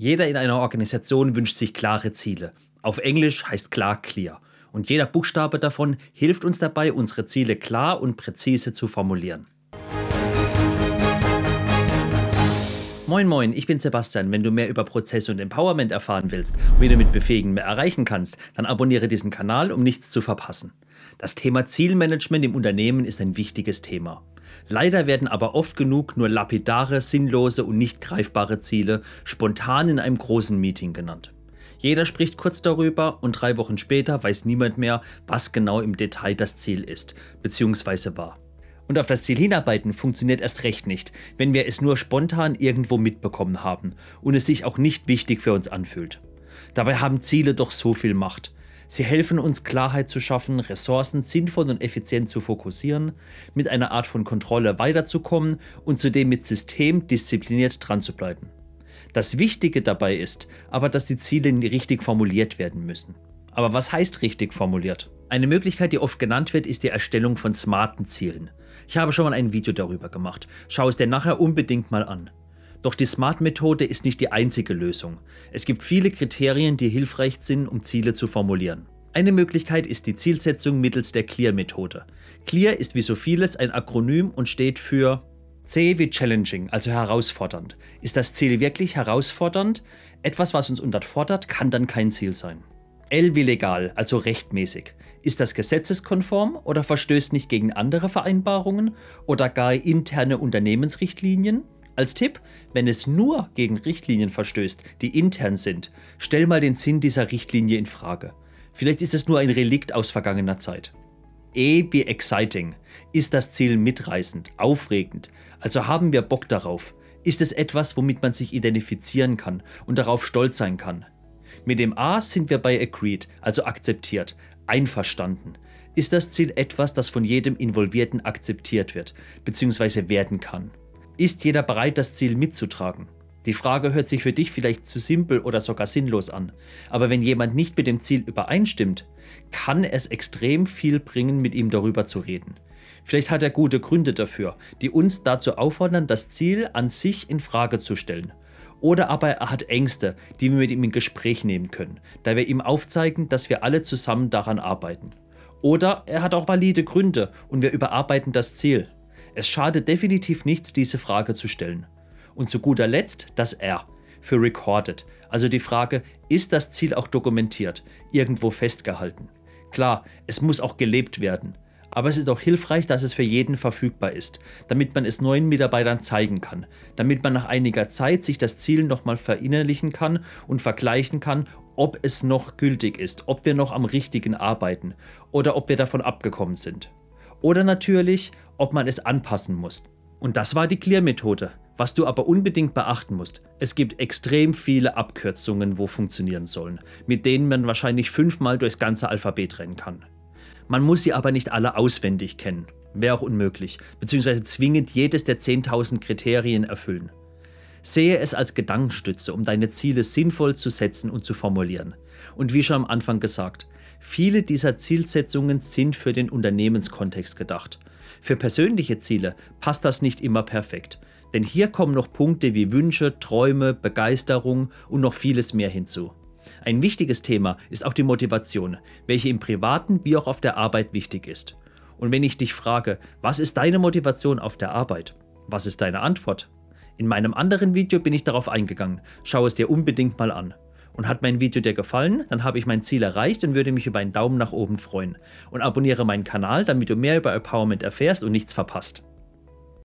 Jeder in einer Organisation wünscht sich klare Ziele. Auf Englisch heißt klar clear. Und jeder Buchstabe davon hilft uns dabei, unsere Ziele klar und präzise zu formulieren. Moin Moin, ich bin Sebastian. Wenn du mehr über Prozesse und Empowerment erfahren willst und wie du mit Befähigen mehr erreichen kannst, dann abonniere diesen Kanal, um nichts zu verpassen. Das Thema Zielmanagement im Unternehmen ist ein wichtiges Thema. Leider werden aber oft genug nur lapidare, sinnlose und nicht greifbare Ziele spontan in einem großen Meeting genannt. Jeder spricht kurz darüber und drei Wochen später weiß niemand mehr, was genau im Detail das Ziel ist bzw. war. Und auf das Ziel hinarbeiten funktioniert erst recht nicht, wenn wir es nur spontan irgendwo mitbekommen haben und es sich auch nicht wichtig für uns anfühlt. Dabei haben Ziele doch so viel Macht. Sie helfen uns Klarheit zu schaffen, Ressourcen sinnvoll und effizient zu fokussieren, mit einer Art von Kontrolle weiterzukommen und zudem mit System diszipliniert dran zu bleiben. Das Wichtige dabei ist aber, dass die Ziele richtig formuliert werden müssen. Aber was heißt richtig formuliert? Eine Möglichkeit, die oft genannt wird, ist die Erstellung von smarten Zielen. Ich habe schon mal ein Video darüber gemacht. Schau es dir nachher unbedingt mal an. Doch die SMART-Methode ist nicht die einzige Lösung. Es gibt viele Kriterien, die hilfreich sind, um Ziele zu formulieren. Eine Möglichkeit ist die Zielsetzung mittels der CLEAR-Methode. CLEAR ist wie so vieles ein Akronym und steht für C wie challenging, also herausfordernd. Ist das Ziel wirklich herausfordernd? Etwas, was uns unterfordert, kann dann kein Ziel sein. L wie legal, also rechtmäßig. Ist das gesetzeskonform oder verstößt nicht gegen andere Vereinbarungen oder gar interne Unternehmensrichtlinien? Als Tipp, wenn es nur gegen Richtlinien verstößt, die intern sind, stell mal den Sinn dieser Richtlinie in Frage. Vielleicht ist es nur ein Relikt aus vergangener Zeit. E wie exciting. Ist das Ziel mitreißend, aufregend? Also haben wir Bock darauf? Ist es etwas, womit man sich identifizieren kann und darauf stolz sein kann? Mit dem A sind wir bei agreed, also akzeptiert, einverstanden. Ist das Ziel etwas, das von jedem Involvierten akzeptiert wird bzw. werden kann? Ist jeder bereit, das Ziel mitzutragen? Die Frage hört sich für dich vielleicht zu simpel oder sogar sinnlos an, aber wenn jemand nicht mit dem Ziel übereinstimmt, kann es extrem viel bringen, mit ihm darüber zu reden. Vielleicht hat er gute Gründe dafür, die uns dazu auffordern, das Ziel an sich in Frage zu stellen. Oder aber er hat Ängste, die wir mit ihm in Gespräch nehmen können, da wir ihm aufzeigen, dass wir alle zusammen daran arbeiten. Oder er hat auch valide Gründe und wir überarbeiten das Ziel. Es schadet definitiv nichts, diese Frage zu stellen. Und zu guter Letzt das R für Recorded, also die Frage, ist das Ziel auch dokumentiert, irgendwo festgehalten? Klar, es muss auch gelebt werden, aber es ist auch hilfreich, dass es für jeden verfügbar ist, damit man es neuen Mitarbeitern zeigen kann, damit man nach einiger Zeit sich das Ziel nochmal verinnerlichen kann und vergleichen kann, ob es noch gültig ist, ob wir noch am richtigen arbeiten oder ob wir davon abgekommen sind. Oder natürlich, ob man es anpassen muss. Und das war die Clear-Methode. Was du aber unbedingt beachten musst, es gibt extrem viele Abkürzungen, wo funktionieren sollen, mit denen man wahrscheinlich fünfmal durchs ganze Alphabet rennen kann. Man muss sie aber nicht alle auswendig kennen, wäre auch unmöglich, beziehungsweise zwingend jedes der 10.000 Kriterien erfüllen. Sehe es als Gedankenstütze, um deine Ziele sinnvoll zu setzen und zu formulieren. Und wie schon am Anfang gesagt, viele dieser Zielsetzungen sind für den Unternehmenskontext gedacht für persönliche Ziele passt das nicht immer perfekt, denn hier kommen noch Punkte wie Wünsche, Träume, Begeisterung und noch vieles mehr hinzu. Ein wichtiges Thema ist auch die Motivation, welche im privaten wie auch auf der Arbeit wichtig ist. Und wenn ich dich frage, was ist deine Motivation auf der Arbeit? Was ist deine Antwort? In meinem anderen Video bin ich darauf eingegangen. Schau es dir unbedingt mal an. Und hat mein Video dir gefallen, dann habe ich mein Ziel erreicht und würde mich über einen Daumen nach oben freuen. Und abonniere meinen Kanal, damit du mehr über Empowerment erfährst und nichts verpasst.